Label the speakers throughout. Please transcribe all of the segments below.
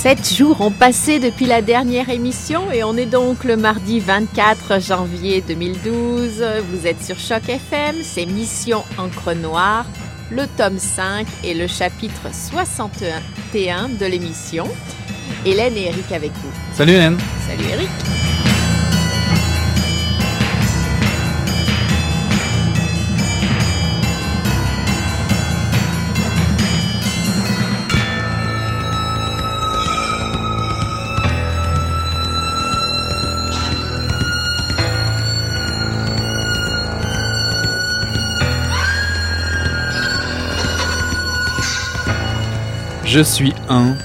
Speaker 1: Sept jours ont passé depuis la dernière émission et on est donc le mardi 24 janvier 2012. Vous êtes sur Choc FM, c'est Mission Encre Noire, le tome 5 et le chapitre 61 de l'émission. Hélène et Eric avec vous.
Speaker 2: Salut Hélène.
Speaker 1: Salut Eric.
Speaker 2: Je suis un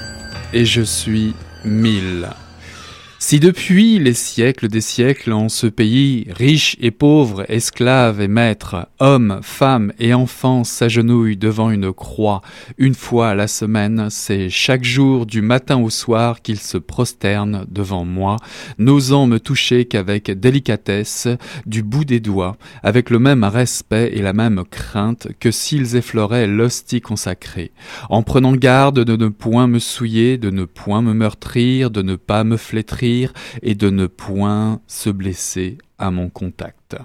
Speaker 2: et je suis mille. Si depuis les siècles des siècles en ce pays, riches et pauvres, esclaves et maîtres, hommes, femmes et enfants s'agenouillent devant une croix une fois à la semaine, c'est chaque jour du matin au soir qu'ils se prosternent devant moi, n'osant me toucher qu'avec délicatesse, du bout des doigts, avec le même respect et la même crainte que s'ils effleuraient l'hostie consacrée, en prenant garde de ne point me souiller, de ne point me meurtrir, de ne pas me flétrir, et de ne point se blesser à mon contact.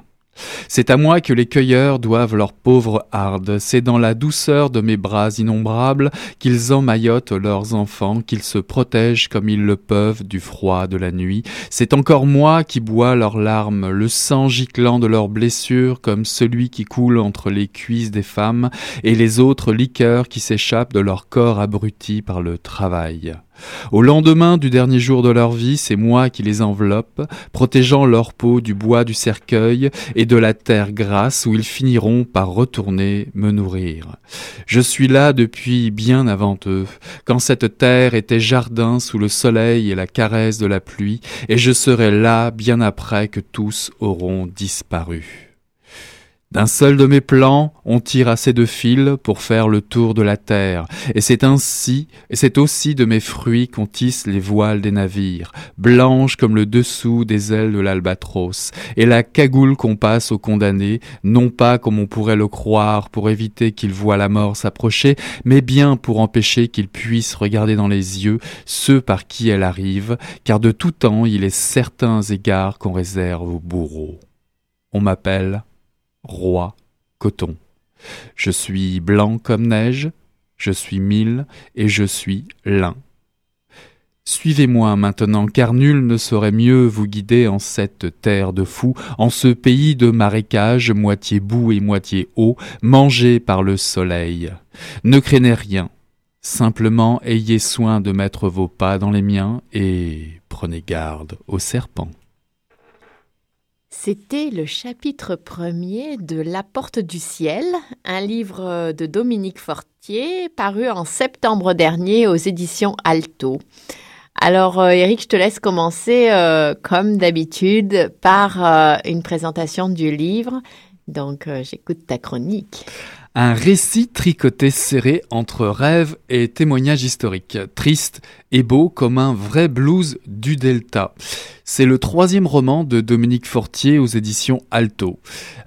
Speaker 2: C'est à moi que les cueilleurs doivent leur pauvre harde, c'est dans la douceur de mes bras innombrables qu'ils emmaillotent leurs enfants, qu'ils se protègent comme ils le peuvent du froid de la nuit, c'est encore moi qui bois leurs larmes, le sang giclant de leurs blessures comme celui qui coule entre les cuisses des femmes, et les autres liqueurs qui s'échappent de leur corps abruti par le travail. Au lendemain du dernier jour de leur vie, c'est moi qui les enveloppe, protégeant leur peau du bois du cercueil et de la terre grasse où ils finiront par retourner me nourrir. Je suis là depuis bien avant eux, quand cette terre était jardin sous le soleil et la caresse de la pluie, et je serai là bien après que tous auront disparu. D'un seul de mes plans, on tire assez de fils pour faire le tour de la terre, et c'est ainsi, et c'est aussi de mes fruits qu'on tisse les voiles des navires, blanches comme le dessous des ailes de l'albatros, et la cagoule qu'on passe aux condamnés, non pas comme on pourrait le croire pour éviter qu'ils voient la mort s'approcher, mais bien pour empêcher qu'ils puissent regarder dans les yeux ceux par qui elle arrive, car de tout temps il est certains égards qu'on réserve aux bourreaux. On m'appelle roi coton. Je suis blanc comme neige, je suis mille et je suis lin. Suivez-moi maintenant, car nul ne saurait mieux vous guider en cette terre de fous, en ce pays de marécages, moitié boue et moitié eau, mangé par le soleil. Ne craignez rien, simplement ayez soin de mettre vos pas dans les miens et prenez garde aux serpents.
Speaker 1: C'était le chapitre premier de La Porte du Ciel, un livre de Dominique Fortier paru en septembre dernier aux éditions Alto. Alors Eric, euh, je te laisse commencer euh, comme d'habitude par euh, une présentation du livre. Donc j'écoute ta chronique.
Speaker 2: Un récit tricoté serré entre rêve et témoignage historique, triste et beau comme un vrai blues du Delta. C'est le troisième roman de Dominique Fortier aux éditions Alto.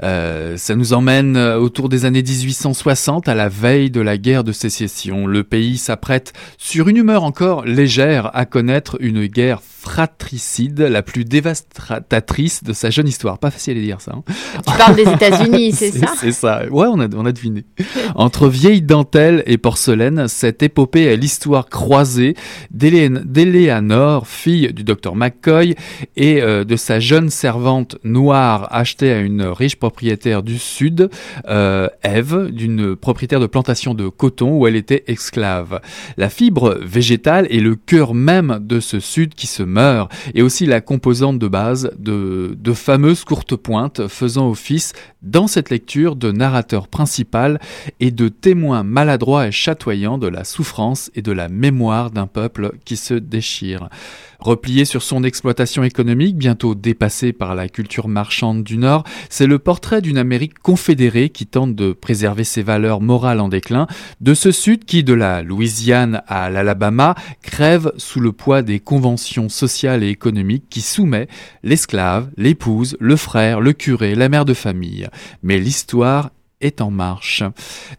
Speaker 2: Euh, ça nous emmène euh, autour des années 1860 à la veille de la guerre de sécession. Le pays s'apprête, sur une humeur encore légère, à connaître une guerre fratricide, la plus dévastatrice de sa jeune histoire. Pas facile à dire ça. Hein.
Speaker 1: Tu parles des États-Unis, c'est ça
Speaker 2: C'est ça. Ouais, on a, on a deviné. Entre vieille dentelle et porcelaine, cette épopée est l'histoire croisée d'Eleanor, fille du docteur McCoy, et euh, de sa jeune servante noire achetée à une riche propriétaire du Sud, euh, Eve, d'une propriétaire de plantation de coton où elle était esclave. La fibre végétale est le cœur même de ce Sud qui se meurt, et aussi la composante de base de, de fameuses courtes pointes faisant office dans cette lecture de narrateur principal et de témoin maladroit et chatoyant de la souffrance et de la mémoire d'un peuple qui se déchire. Replié sur son exploitation économique, bientôt dépassée par la culture marchande du Nord, c'est le portrait d'une Amérique confédérée qui tente de préserver ses valeurs morales en déclin, de ce Sud qui, de la Louisiane à l'Alabama, crève sous le poids des conventions sociales et économiques qui soumet l'esclave, l'épouse, le frère, le curé, la mère de famille. Mais l'histoire est en marche.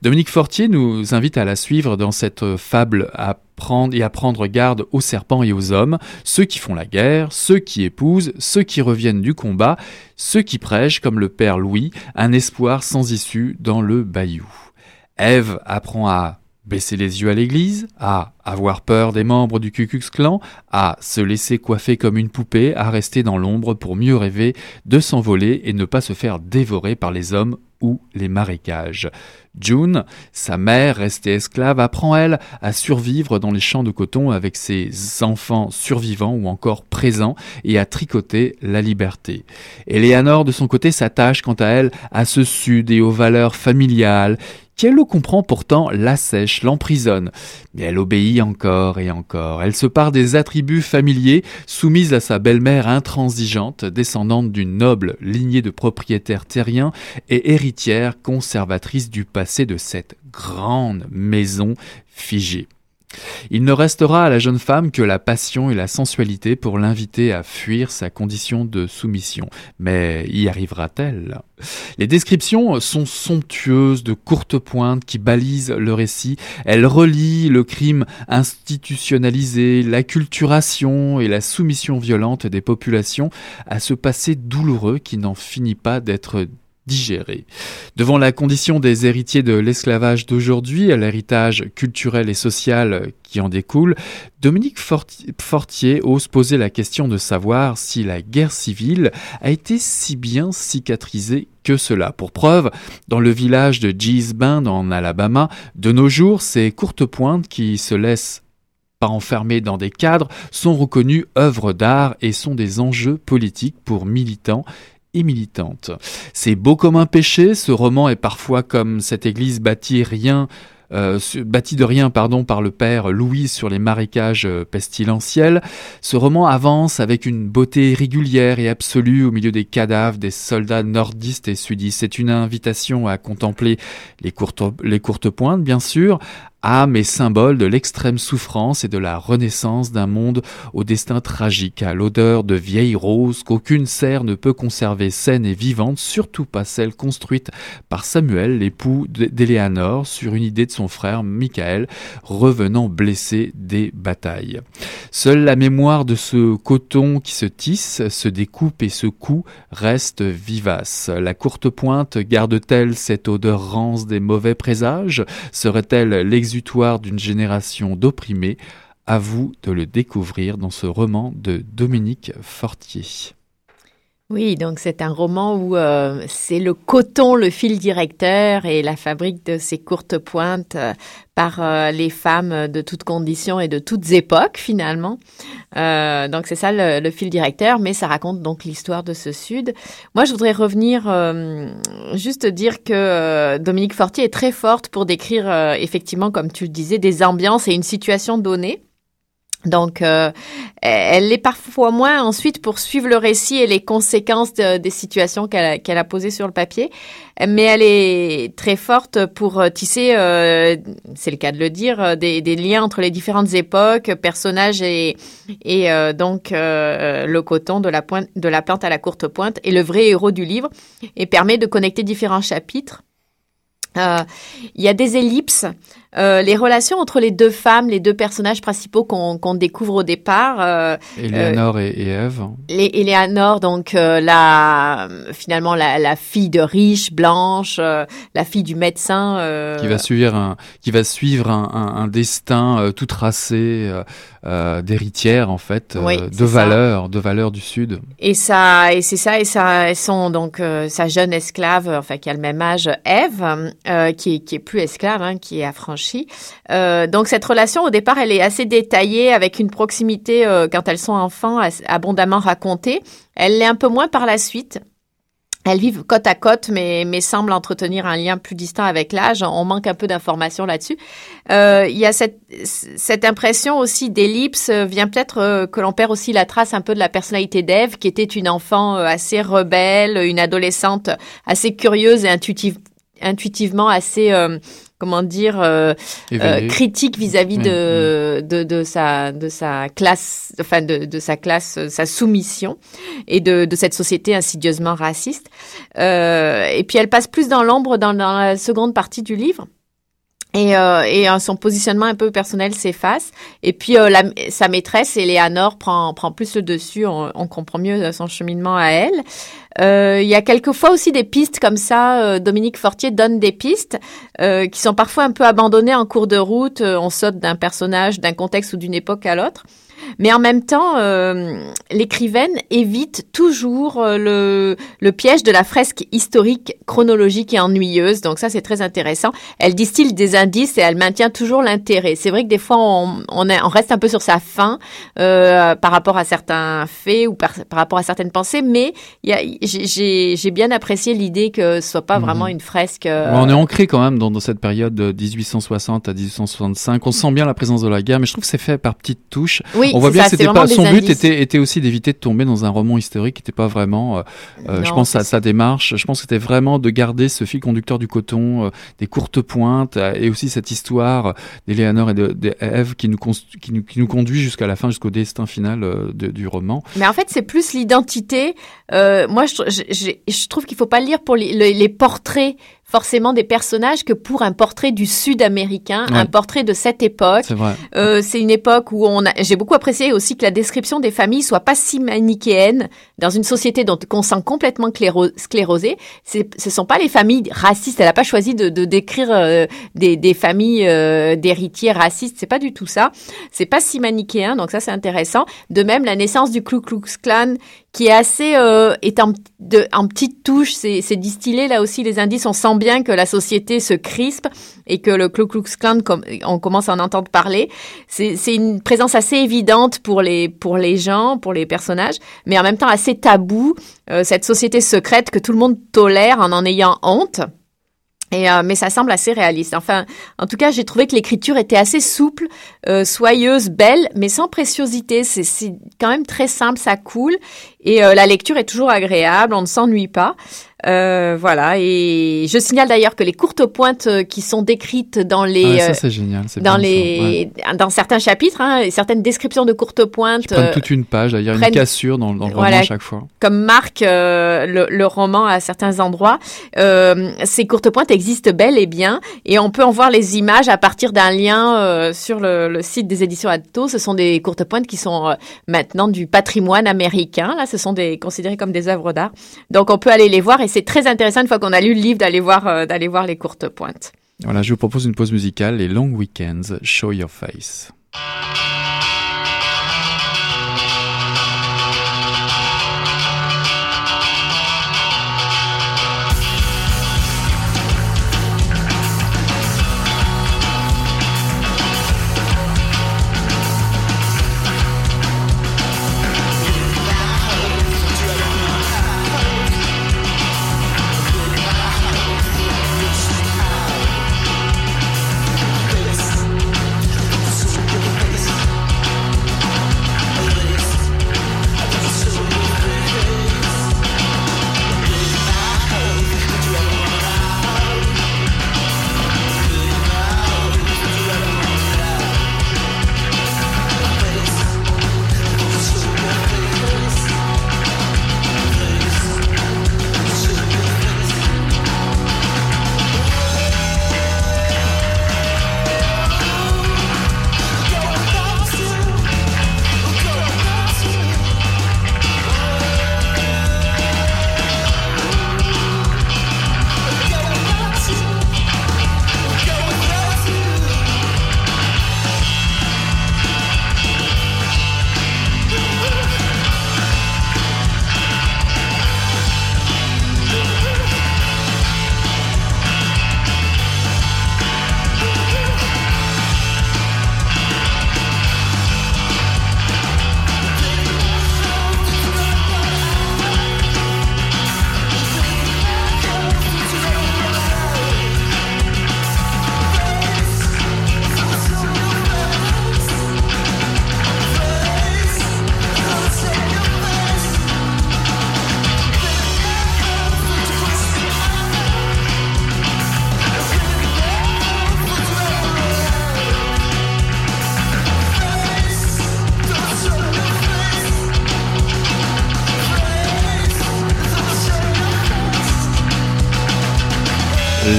Speaker 2: Dominique Fortier nous invite à la suivre dans cette fable à prendre et à prendre garde aux serpents et aux hommes, ceux qui font la guerre, ceux qui épousent, ceux qui reviennent du combat, ceux qui prêchent, comme le père Louis, un espoir sans issue dans le bayou. Ève apprend à baisser les yeux à l'église, à avoir peur des membres du Ku Klan, à se laisser coiffer comme une poupée, à rester dans l'ombre pour mieux rêver de s'envoler et ne pas se faire dévorer par les hommes ou les marécages. June, sa mère restée esclave, apprend elle à survivre dans les champs de coton avec ses enfants survivants ou encore présents et à tricoter la liberté. Eleanor de son côté s'attache quant à elle à ce sud et aux valeurs familiales qu'elle le comprend pourtant l'assèche, l'emprisonne. Mais elle obéit encore et encore. Elle se part des attributs familiers soumise à sa belle-mère intransigeante, descendante d'une noble lignée de propriétaires terriens et héritière conservatrice du passé de cette grande maison figée. Il ne restera à la jeune femme que la passion et la sensualité pour l'inviter à fuir sa condition de soumission. Mais y arrivera-t-elle? Les descriptions sont somptueuses, de courtes pointes qui balisent le récit. Elles relient le crime institutionnalisé, l'acculturation et la soumission violente des populations à ce passé douloureux qui n'en finit pas d'être digéré. Devant la condition des héritiers de l'esclavage d'aujourd'hui, à l'héritage culturel et social qui en découle, Dominique Fortier ose poser la question de savoir si la guerre civile a été si bien cicatrisée que cela. Pour preuve, dans le village de Bend en Alabama, de nos jours, ces courtes pointes qui se laissent pas enfermées dans des cadres sont reconnues œuvres d'art et sont des enjeux politiques pour militants militante. C'est beau comme un péché, ce roman est parfois comme cette église bâtie rien euh, de rien pardon par le père Louis sur les marécages euh, pestilentiels, ce roman avance avec une beauté régulière et absolue au milieu des cadavres des soldats nordistes et sudistes. C'est une invitation à contempler les courtes, les courtes pointes, bien sûr, âme et symbole de l'extrême souffrance et de la renaissance d'un monde au destin tragique, à l'odeur de vieilles roses qu'aucune serre ne peut conserver saine et vivante, surtout pas celle construite par Samuel, l'époux d'Éléanore, sur une idée de son frère Michael, revenant blessé des batailles. Seule la mémoire de ce coton qui se tisse, se découpe et se coud reste vivace. La courte pointe garde-t-elle cette odeur rance des mauvais présages? Serait-elle d'une génération d'opprimés, à vous de le découvrir dans ce roman de Dominique Fortier.
Speaker 1: Oui, donc c'est un roman où euh, c'est le coton le fil directeur et la fabrique de ces courtes pointes euh, par euh, les femmes de toutes conditions et de toutes époques finalement. donc c'est ça le, fil directeur, mais ça raconte donc l'histoire de ce Sud. Moi, je voudrais revenir juste dire que Dominique Fortier est très forte pour décrire effectivement, comme tu le disais, des ambiances et une situation donnée. Donc, euh, elle l'est parfois moins ensuite pour suivre le récit et les conséquences des situations qu'elle a, posées sur le papier, mais elle est très forte pour euh, tisser, euh, c'est le cas de le dire, des, liens entre les différentes époques, personnages et, et donc le coton de la, pointe, de la plante à la courte pointe est le vrai héros du livre et permet de connecter différents chapitres. Il y a des ellipses euh, les relations entre les deux femmes, les deux personnages principaux qu'on découvre au départ. Euh,
Speaker 2: Eleanor et, Eve.
Speaker 1: Les, Eleanor, donc euh, la finalement la, fille de riche blanche, la fille du médecin.
Speaker 2: qui va suivre un qui va suivre un, destin tout tracé d'héritière en fait, de valeurs, de valeurs du sud.
Speaker 1: Et ça et c'est ça et ça elles sont donc sa jeune esclave, enfin qui a le même âge, Eve, qui, qui est plus esclave, hein, qui est affranchie euh, donc cette relation au départ, elle est assez détaillée avec une proximité euh, quand elles sont enfants abondamment racontée. Elle l'est un peu moins par la suite. Elles vivent côte à côte, mais, semblent entretenir un lien plus distant avec l'âge. On manque un peu d'informations là-dessus. Euh, il y a cette, impression aussi d'ellipse, vient peut-être que l'on perd aussi la trace un peu de la personnalité d'Ève, qui était une enfant assez rebelle, une adolescente assez curieuse et intuitive, intuitivement assez comment dire, critique vis-à-vis de, de, de sa de sa classe, enfin de, de sa classe, sa soumission et de, de cette société insidieusement raciste. et puis elle passe plus dans l'ombre dans, dans la seconde partie du livre. Et, euh, et euh, son positionnement un peu personnel s'efface. Et puis euh, sa maîtresse, Eleanor, prend, prend plus le dessus. On, on comprend mieux son cheminement à elle. Euh, il y a quelquefois aussi des pistes comme ça. Dominique Fortier donne des pistes qui sont parfois un peu abandonnées en cours de route. on saute d'un personnage, d'un contexte ou d'une époque à l'autre. Mais en même temps, euh, l'écrivaine évite toujours euh, le, le piège de la fresque historique, chronologique et ennuyeuse. Donc ça, c'est très intéressant. Elle distille des indices et elle maintient toujours l'intérêt. C'est vrai que des fois, on, on, on, reste un peu sur sa fin euh, par rapport à certains faits ou par, par rapport à certaines pensées, mais j'ai bien apprécié l'idée que ce soit pas mhm. vraiment une fresque. Euh,
Speaker 2: on est ancré quand même dans, dans, cette période de 1860 à 1865. On sent bien la présence de la guerre, mais je trouve que c'est fait par petites touches.
Speaker 1: Oui,
Speaker 2: on voit bien que c'était pas son but était, était aussi d'éviter de tomber dans un roman historique qui n'était pas vraiment. Euh, euh je pense à sa démarche. Je pense que c'était vraiment de garder ce fil conducteur du coton, euh, des courtes pointes euh, et aussi cette histoire d'Eléanor et d'Ève qui nous, qui nous qui nous conduit jusqu'à la fin, jusqu'au destin final de, du roman.
Speaker 1: Mais en fait, c'est plus l'identité. moi, je, je, je, trouve qu'il faut pas lire pour les, les portraits forcément des personnages que pour un portrait du Sud-américain, un portrait de cette époque. Euh, c'est une époque où on a. J'ai beaucoup apprécié aussi que la description des familles soit pas si manichéenne dans une société dont on sent complètement sclérosée. Ce sont pas les familles racistes. Elle a pas choisi de, de décrire euh, des, des, familles euh, d'héritiers racistes. C'est pas du tout ça. C'est pas si manichéen. Donc ça c'est intéressant. De même la naissance du Ku Klux Klan qui est assez euh, est en, de, en petite touche, c'est distillé là aussi les indices. On sent bien que la société se crispe et que le Ku Klux Klan, comme on commence à en entendre parler, c'est une présence assez évidente pour les pour les gens, pour les personnages, mais en même temps assez tabou. Euh, cette société secrète que tout le monde tolère en en ayant honte. Et, euh, mais ça semble assez réaliste. Enfin, en tout cas, j'ai trouvé que l'écriture était assez souple, euh, soyeuse, belle, mais sans préciosité. C'est quand même très simple, ça coule. Et euh, la lecture est toujours agréable, on ne s'ennuie pas. Euh, voilà. Et je signale d'ailleurs que les courtes pointes euh, qui sont décrites dans les,
Speaker 2: ah, ça c'est génial,
Speaker 1: dans les, dans certains chapitres, hein, certaines descriptions de courtes pointes.
Speaker 2: Qui toute une page. Il y a une cassure dans, dans le roman à chaque fois.
Speaker 1: Comme marque le, le, roman à certains endroits, ces courtes pointes existent bel et bien, et on peut en voir les images à partir d'un lien sur le, le, site des éditions Atto. Ce sont des courtes pointes qui sont maintenant du patrimoine américain. Là, ce sont considérés comme des œuvres d'art. Donc on peut aller les voir et c'est très intéressant une fois qu'on a lu le livre d'aller voir euh, voir les courtes pointes.
Speaker 2: Voilà, je vous propose une pause musicale, les Long Weekends, Show Your Face.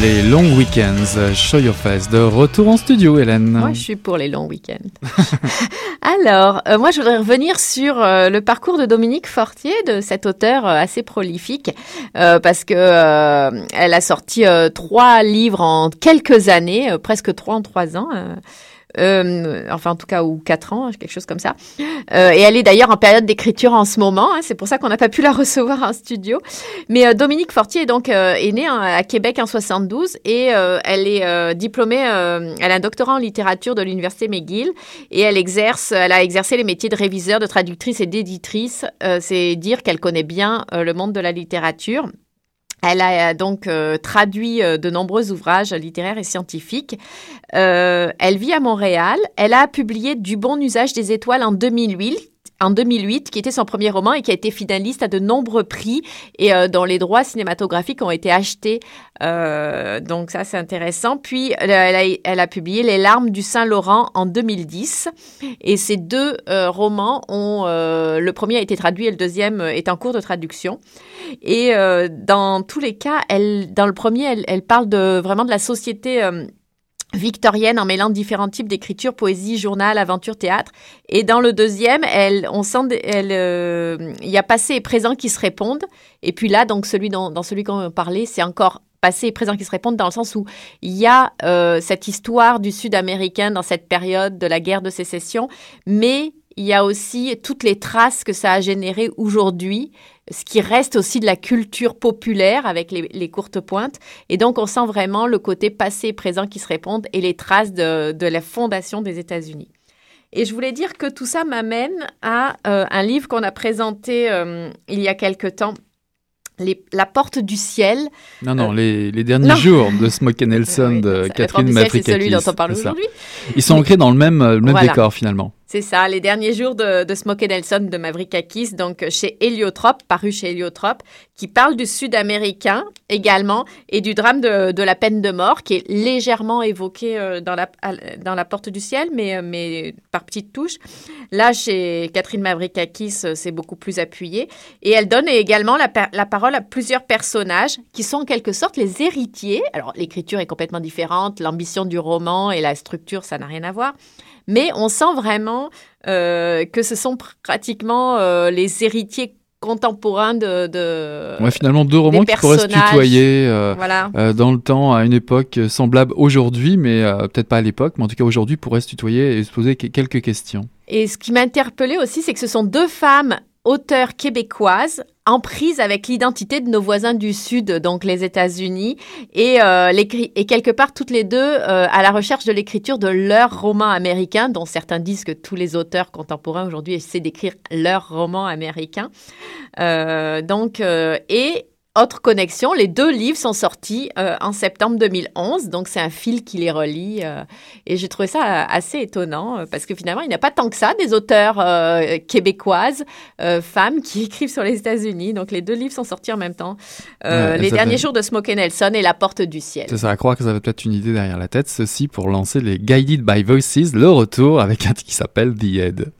Speaker 2: Les longs week-ends. Show Your Face de retour en studio, Hélène.
Speaker 1: Moi, je suis pour les longs week-ends. Alors, euh, moi, je voudrais revenir sur euh, le parcours de Dominique Fortier, de cet auteur euh, assez prolifique, parce que elle a sorti trois livres en quelques années, presque trois en trois ans euh, enfin en tout cas ou quatre ans, quelque chose comme ça. Euh, et elle est d'ailleurs en période d'écriture en ce moment. Hein, c'est pour ça qu'on n'a pas pu la recevoir en studio. Mais euh, Dominique Fortier est donc euh, est née à Québec en 72 et euh, elle est diplômée. elle a un doctorat en littérature de l'université McGill et elle exerce. Elle a exercé les métiers de réviseur, de traductrice et d'éditrice. c'est dire qu'elle connaît bien le monde de la littérature. Elle a euh, donc euh, traduit euh, de nombreux ouvrages littéraires et scientifiques. elle vit à Montréal. Elle a publié Du bon usage des étoiles en 2008 en 2008, qui était son premier roman et qui a été finaliste à de nombreux prix et dont les droits cinématographiques ont été achetés. donc ça, c'est intéressant. Puis, elle a, publié Les larmes du Saint-Laurent en 2010. Et ces deux romans ont... le premier a été traduit et le deuxième est en cours de traduction. Et euh, dans tous les cas, elle, dans le premier, elle, parle de vraiment de la société euh, victorienne en mêlant différents types d'écriture, poésie, journal, aventure, théâtre. Et dans le deuxième, elle, on sent, euh, il y a passé et présent qui se répondent. Et puis là, donc celui dans, dans celui qu'on parlait, c'est encore passé et présent qui se répondent dans le sens où il y a euh, cette histoire du Sud-américain dans cette période de la guerre de sécession, mais il y a aussi toutes les traces que ça a générées aujourd'hui, ce qui reste aussi de la culture populaire avec les, courtes pointes. Et donc, on sent vraiment le côté passé et présent qui se répondent et les traces de, la fondation des États-Unis. Et je voulais dire que tout ça m'amène à euh, un livre qu'on a présenté euh, il y a quelque temps la porte du ciel.
Speaker 2: Non, non, les, derniers jours de Smoke Nelson de Catherine Matrikakis.
Speaker 1: C'est celui dont on parle aujourd'hui.
Speaker 2: Ils sont ancrés dans le même, le même décor finalement.
Speaker 1: C'est ça, les derniers jours de, de Smokey Nelson de Mavrikakis, donc chez Héliotrope, paru chez Héliotrope, qui parle du Sud-américain également et du drame de, la peine de mort qui est légèrement évoqué euh, dans la, dans la Porte du Ciel, mais, euh, mais par petites touches. Là, chez Catherine Mavrikakis, euh, c'est beaucoup plus appuyé. Et elle donne également la parole à plusieurs personnages qui sont en quelque sorte les héritiers. Alors, l'écriture est complètement différente, l'ambition du roman et la structure, ça n'a rien à voir mais on sent vraiment euh, que ce sont pratiquement euh, les héritiers contemporains de, de
Speaker 2: ouais, finalement deux romans qui pourraient se tutoyer euh, dans le temps à une époque semblable aujourd'hui mais peut-être pas à l'époque mais en tout cas aujourd'hui pourraient se tutoyer et se poser quelques questions.
Speaker 1: Et ce qui m'a interpellé aussi c'est que ce sont deux femmes auteurs québécoises en prise avec l'identité de nos voisins du Sud, donc les États-Unis, et, euh, et quelque part toutes les deux euh, à la recherche de l'écriture de leur roman américain, dont certains disent que tous les auteurs contemporains aujourd'hui essaient d'écrire leur roman américain. Euh, donc, et autre connexion, les deux livres sont sortis euh, en septembre 2011, donc c'est un fil qui les relie. Euh, et j'ai trouvé ça assez étonnant parce que finalement, il n'y a pas tant que ça des auteurs euh, québécoises, femmes, qui écrivent sur les États-Unis. Donc les deux livres sont sortis en même temps. les derniers jours de Smokey Nelson et La Porte du Ciel.
Speaker 2: Ça, ça à croire que ça avait peut-être une idée derrière la tête. Ceci pour lancer les Guided by Voices, le retour avec un qui s'appelle The Head.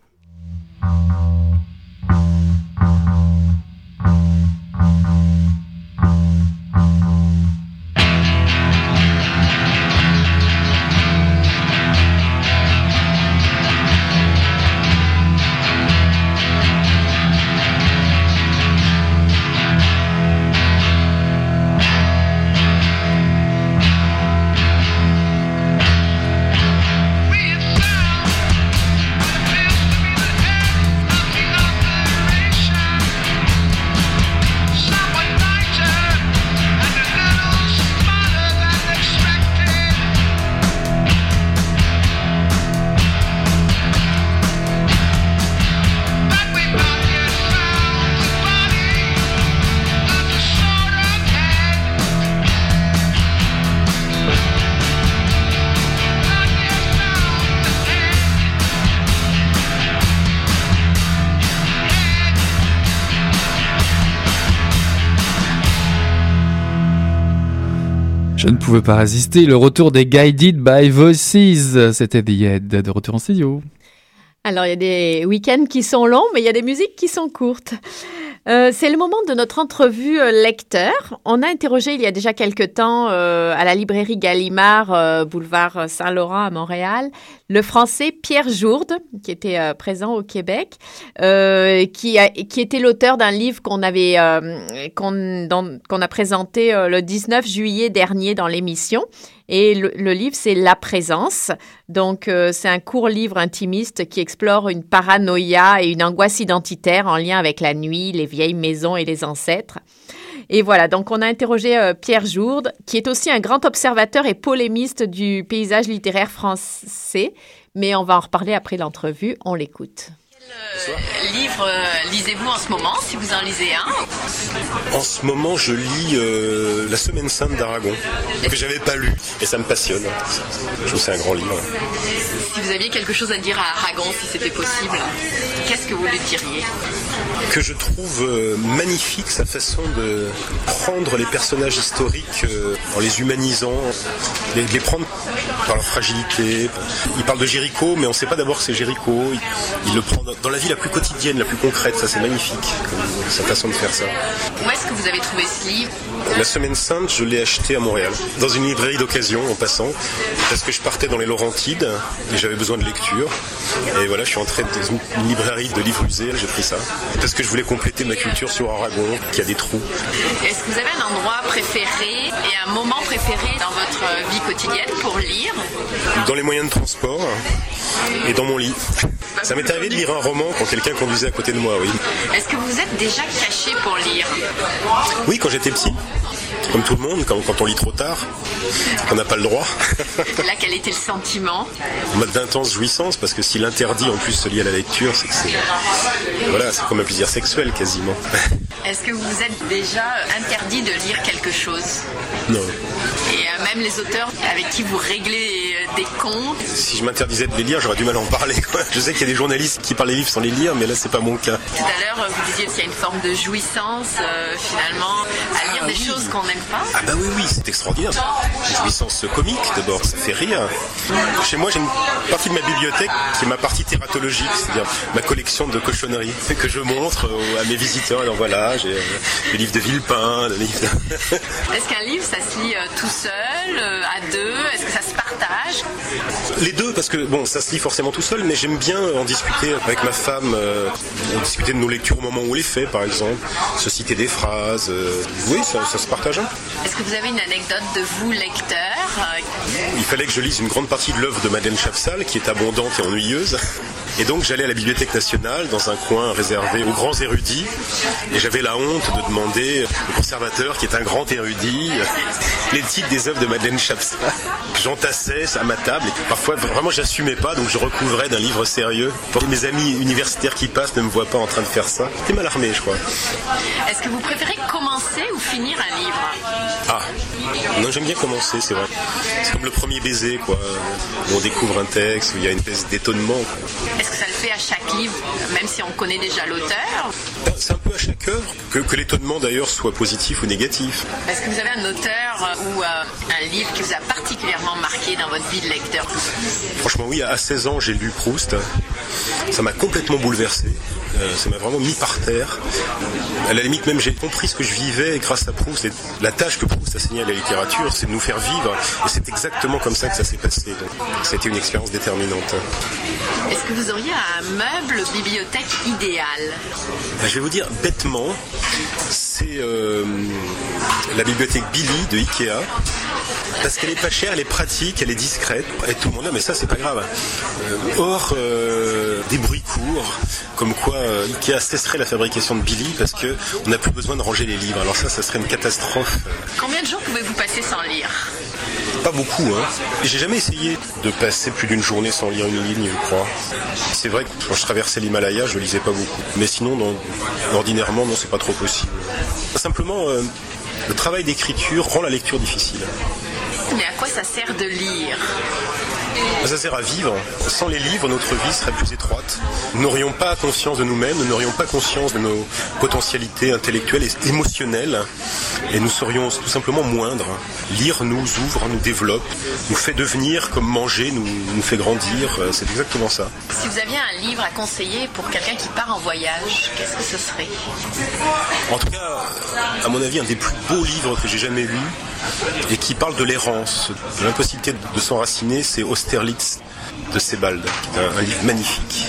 Speaker 2: Je ne pouvais pas résister. Le retour des Guided by Voices. C'était The Head de retour en studio.
Speaker 1: Alors, il y a des week-ends qui sont longs, mais il y a des musiques qui sont courtes. Euh, c'est le moment de notre entrevue euh, lecteur. On a interrogé il y a déjà quelque temps euh, à la librairie Gallimard, boulevard Saint-Laurent à Montréal, le français Pierre Jourde, qui était présent au Québec, qui, a, qui était l'auteur d'un livre qu'on avait qu'on qu'on a présenté le 19 juillet dernier dans l'émission et le, livre, c'est La présence. Donc, euh, c'est un court livre intimiste qui explore une paranoïa et une angoisse identitaire en lien avec la nuit, les vieilles maisons et les ancêtres. Et voilà, donc on a interrogé euh, Pierre Jourde, qui est aussi un grand observateur et polémiste du paysage littéraire français. Mais on va en reparler après l'entrevue. On l'écoute.
Speaker 3: Quel livre euh, lisez-vous en ce moment, si vous en lisez un
Speaker 4: En ce moment, je lis euh, La Semaine Sainte d'Aragon, que j'avais pas lu, et ça me passionne. Je trouve que c'est un grand livre.
Speaker 3: Si vous aviez quelque chose à dire à Aragon, si c'était possible, qu'est-ce que vous lui diriez?
Speaker 4: Que je trouve euh, magnifique sa façon de prendre les personnages historiques en les humanisant, les, les prendre par leur fragilité. Il parle de Jéricho, mais on ne sait pas d'abord que c'est Jéricho. Il, le prend dans la vie la plus quotidienne, la plus concrète. Ça, c'est magnifique, sa façon de faire ça.
Speaker 3: Où est-ce que vous avez trouvé ce livre
Speaker 4: La Semaine Sainte, je l'ai acheté à Montréal, dans une librairie d'occasion, en passant, parce que je partais dans les Laurentides et j'avais besoin de lecture. Et voilà, je suis entré dans une librairie de livres usés, j'ai pris ça. Parce que je voulais compléter ma culture sur Aragon, qui a des trous.
Speaker 3: Est-ce que vous avez un endroit préféré et un moment préféré dans votre vie quotidienne pour lire?
Speaker 4: Dans les moyens de transport et dans mon lit. Ça m'est arrivé de lire un roman quand quelqu'un conduisait à côté de moi, oui.
Speaker 3: Est-ce que vous êtes déjà caché pour lire
Speaker 4: Oui, quand j'étais petit comme tout le monde, quand, on lit trop tard, on n'a pas le droit.
Speaker 3: Là, quel était le sentiment
Speaker 4: En mode d'intense jouissance, parce que si l'interdit en plus se lie à la lecture, c'est que c'est. Voilà, c'est comme un plaisir sexuel quasiment.
Speaker 3: Est-ce que vous êtes déjà interdit de lire quelque chose
Speaker 4: Non.
Speaker 3: Et euh, même les auteurs avec qui vous réglez des
Speaker 4: Si je m'interdisais de les lire, j'aurais du mal à en parler. Je sais qu'il y a des journalistes qui parlent des livres sans les lire, mais là, c'est pas mon cas.
Speaker 3: Tout à l'heure, vous disiez qu'il y a une forme de jouissance, euh, finalement, à lire ah des choses qu'on n'aime pas.
Speaker 4: Ah bah oui, oui, c'est extraordinaire. Une jouissance comique, d'abord, ça fait rire. Chez moi, j'ai une partie de ma bibliothèque qui est ma partie thératologique, c'est-à-dire ma collection de cochonneries que je montre à mes visiteurs. Alors voilà, j'ai le livre de Villepin, le livre
Speaker 3: de... Est-ce qu'un livre, ça se lit tout seul, à deux? Est-ce que
Speaker 4: Les deux, parce que bon, ça se lit forcément tout seul, mais j'aime bien en discuter avec ma femme, euh, discuter de nos lectures au moment où on les fait, par exemple, se citer des phrases. Euh, oui, ça, se partage.
Speaker 3: Est-ce que vous avez une anecdote de vous, lecteur
Speaker 4: Il fallait que je lise une grande partie de l'œuvre de Madeleine Chapsal, qui est abondante et ennuyeuse. Et donc j'allais à la Bibliothèque nationale dans un coin réservé aux grands érudits et j'avais la honte de demander au conservateur qui est un grand érudit les titres des œuvres de Madeleine Chapsal. J'entassais à ma table et parfois vraiment j'assumais pas donc je recouvrais d'un livre sérieux pour que mes amis universitaires qui passent ne me voient pas en train de faire ça. J'étais mal armé je crois.
Speaker 3: Est-ce que vous préférez commencer ou finir un livre?
Speaker 4: Ah non j'aime bien commencer c'est vrai. C'est comme le premier baiser quoi où on découvre un texte où il y a une espèce d'étonnement.
Speaker 3: Est-ce que ça le fait à chaque livre, même si on connaît déjà l'auteur
Speaker 4: C'est un peu à chaque œuvre, que, que l'étonnement d'ailleurs soit positif ou négatif.
Speaker 3: Est-ce que vous avez un auteur ou euh, un livre qui vous a particulièrement marqué dans votre vie de lecteur?
Speaker 4: Franchement oui, à 16 ans j'ai lu Proust. Ça m'a complètement bouleversé. Euh, ça m'a vraiment mis par terre. À la limite même j'ai compris ce que je vivais grâce à Proust. la tâche que Proust a signée à la littérature, c'est de nous faire vivre. Et c'est exactement comme ça que ça s'est passé. c'était une expérience déterminante.
Speaker 3: Est-ce que vous auriez un meuble bibliothèque idéal?
Speaker 4: Ben, Je vais vous dire bêtement, c'est euh, la bibliothèque Billy de Ikea. Parce qu'elle est pas chère, elle est pratique, elle est discrète. Et tout le monde là, mais ça c'est pas grave. Euh, or, euh, des bruits courts, comme quoi Ikea cesserait la fabrication de Billy parce qu'on n'a plus besoin de ranger les livres. Alors ça, ça serait une catastrophe.
Speaker 3: Combien de jours pouvez-vous passer sans lire?
Speaker 4: Pas beaucoup. Hein. J'ai jamais essayé de passer plus d'une journée sans lire une ligne, je crois. C'est vrai que quand je traversais l'Himalaya, je lisais pas beaucoup. Mais sinon, ordinairement, non, c'est pas trop possible. Simplement, euh, le travail d'écriture rend la lecture difficile.
Speaker 3: Mais à quoi ça sert de lire?
Speaker 4: Ça sert à vivre. Sans les livres, notre vie serait plus étroite. Nous n'aurions pas conscience de nous-mêmes, nous n'aurions pas conscience de nos potentialités intellectuelles et émotionnelles, et nous serions tout simplement moindres. Lire nous ouvre, nous développe, nous fait devenir comme manger, nous, nous fait grandir. C'est exactement ça.
Speaker 3: Si vous aviez un livre à conseiller pour quelqu'un qui part en voyage, qu'est-ce que ce serait?
Speaker 4: En tout cas, à mon avis, un des plus beaux livres que j'ai jamais lu et qui parle de l'errance, de l'impossibilité de s'enraciner, c'est Austerlitz de Sebald, qui est un, un livre magnifique.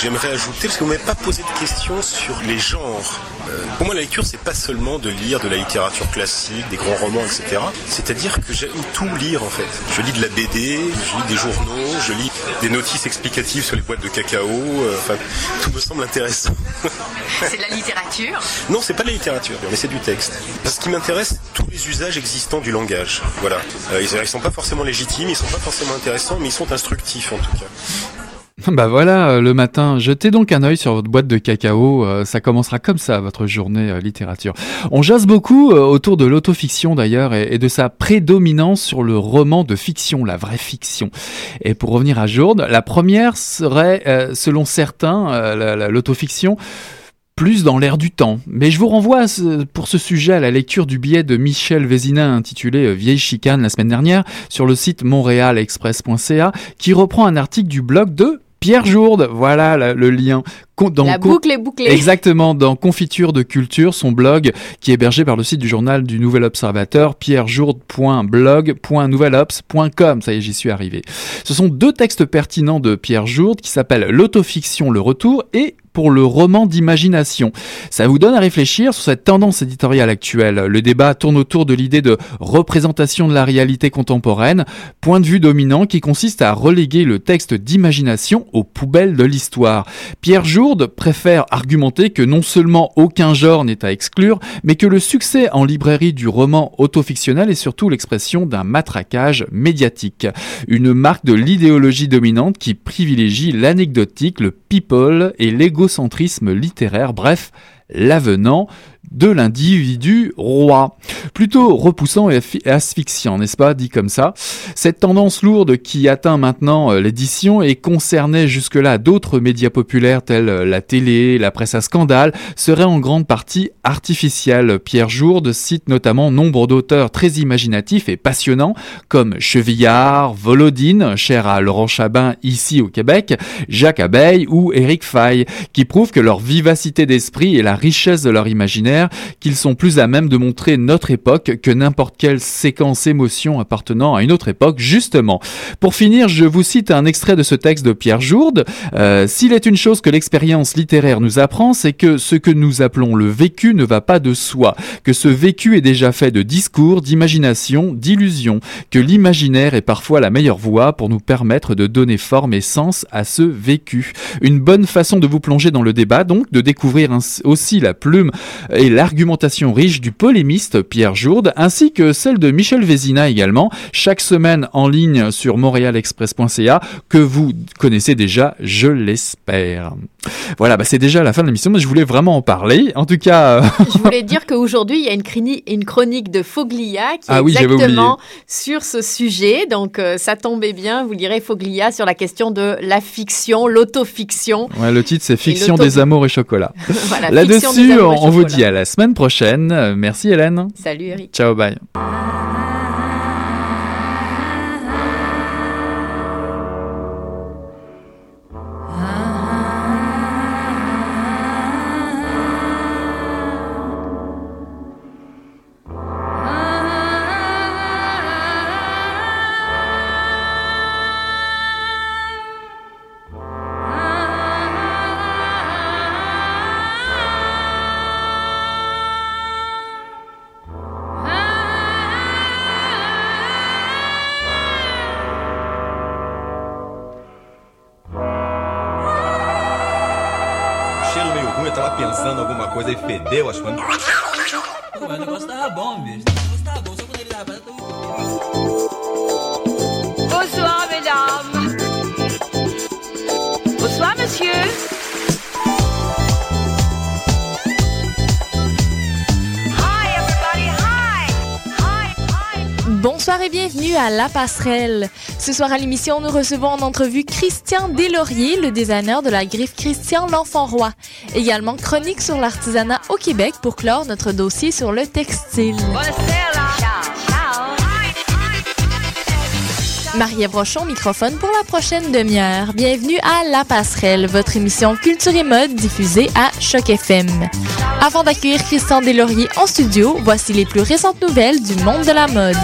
Speaker 4: J'aimerais ajouter, parce que vous m'avez pas posé de questions sur les genres. Euh, pour moi, la lecture, c'est pas seulement de lire de la littérature classique, des grands romans, etc. C'est-à-dire que j'aime tout lire, en fait. Je lis de la BD, je lis des journaux, je lis des notices explicatives sur les boîtes de cacao. euh, Enfin, tout me semble intéressant.
Speaker 3: C'est de la littérature?
Speaker 4: Non, c'est pas de la littérature, mais c'est du texte. Ce qui m'intéresse, tous les usages existants du langage. Voilà. Euh, ils, ils sont pas forcément légitimes, ils sont pas forcément intéressants, mais ils sont instructifs en tout cas.
Speaker 2: Bah voilà, euh, le matin, jetez donc un œil sur votre boîte de cacao, euh, ça commencera comme ça votre journée euh, littérature. On jase beaucoup autour de l'autofiction d'ailleurs et, de sa prédominance sur le roman de fiction, la vraie fiction. Et pour revenir à Jourde, la première serait, selon certains, la- la- l'autofiction plus dans l'air du temps. Mais je vous renvoie pour ce sujet à la lecture du billet de Michel Vézina intitulé euh, Vieille chicane la semaine dernière sur le site montréalexpress.ca qui reprend un article du blog de Pierre Jourde. Voilà le lien. Dans
Speaker 1: La boucle est bouclée.
Speaker 2: Exactement, dans Confiture de Culture, son blog qui est hébergé par le site du journal du Nouvel Observateur, pierrejourde.blog.nouvelops.com. Ça y est, j'y suis arrivé. Ce sont deux textes pertinents de Pierre Jourde qui s'appellent L'autofiction, le retour et pour le roman d'imagination. Ça vous donne à réfléchir sur cette tendance éditoriale actuelle. Le débat tourne autour de l'idée de représentation de la réalité contemporaine, point de vue dominant qui consiste à reléguer le texte d'imagination aux poubelles de l'histoire. Pierre Jourde préfère argumenter que non seulement aucun genre n'est à exclure, mais que le succès en librairie du roman autofictionnel est surtout l'expression d'un matraquage médiatique. Une marque de l'idéologie dominante qui privilégie l'anecdotique, le people et l'égocentrisme littéraire, bref, l'avenant de l'individu roi. Plutôt repoussant et asphyxiant, n'est-ce pas, dit comme ça. Cette tendance lourde qui atteint maintenant euh, l'édition et concernait jusque-là d'autres médias populaires tels euh, la télé, la presse à scandale, serait en grande partie artificielle. Pierre Jourde cite notamment nombre d'auteurs très imaginatifs et passionnants comme Chevillard, Volodine, cher à Laurent Chabin ici au Québec, Jacques Abeille ou Éric Faye, qui prouvent que leur vivacité d'esprit et la richesse de leur imaginaire qu'ils sont plus à même de montrer notre époque que n'importe quelle séquence émotion appartenant à une autre époque, justement. Pour finir, je vous cite un extrait de ce texte de Pierre Jourde. Euh, S'il est une chose que l'expérience littéraire nous apprend, c'est que ce que nous appelons le vécu ne va pas de soi, que ce vécu est déjà fait de discours, d'imagination, d'illusions, que l'imaginaire est parfois la meilleure voie pour nous permettre de donner forme et sens à ce vécu. Une bonne façon de vous plonger dans le débat, donc, de découvrir aussi la plume l'argumentation riche du polémiste Pierre Jourde, ainsi que celle de Michel Vézina également, chaque semaine en ligne sur montrealexpress.ca, que vous connaissez déjà, je l'espère. Voilà, bah c'est déjà la fin de l'émission, mais je voulais vraiment en parler. En tout cas, euh,
Speaker 1: Je voulais dire qu'aujourd'hui, il y a une, crini- une chronique de Foglia qui
Speaker 2: Ah
Speaker 1: est
Speaker 2: oui,
Speaker 1: exactement sur ce sujet. Donc, euh, ça tombait bien. Vous lirez Foglia sur la question de la fiction, l'autofiction.
Speaker 2: ouais, le titre c'est Fiction des amours et chocolat.
Speaker 1: voilà,
Speaker 2: Là-dessus,
Speaker 1: et
Speaker 2: on vous dit à la semaine prochaine. Merci Hélène.
Speaker 1: Salut Eric.
Speaker 2: Ciao, bye.
Speaker 5: E fedeu, acho que.
Speaker 6: Pô, o negócio tava bom, bicho. O negócio tava bom, só quando ele tava.
Speaker 7: Bonsoir, mesdames. Bonsoir, monsieur.
Speaker 8: Et bienvenue à La Passerelle. Ce soir à l'émission, nous recevons en entrevue Christian Deslauriers, le designer de la griffe Christian l'Enfant Roi. Également chronique sur l'artisanat au Québec pour clore notre dossier sur le textile. Marie-Ève Rochon, microphone pour la prochaine demi-heure. Bienvenue à La Passerelle, votre émission culture et mode diffusée à Choc FM. Avant d'accueillir Christian Deslauriers en studio, voici les plus récentes nouvelles du monde de la mode.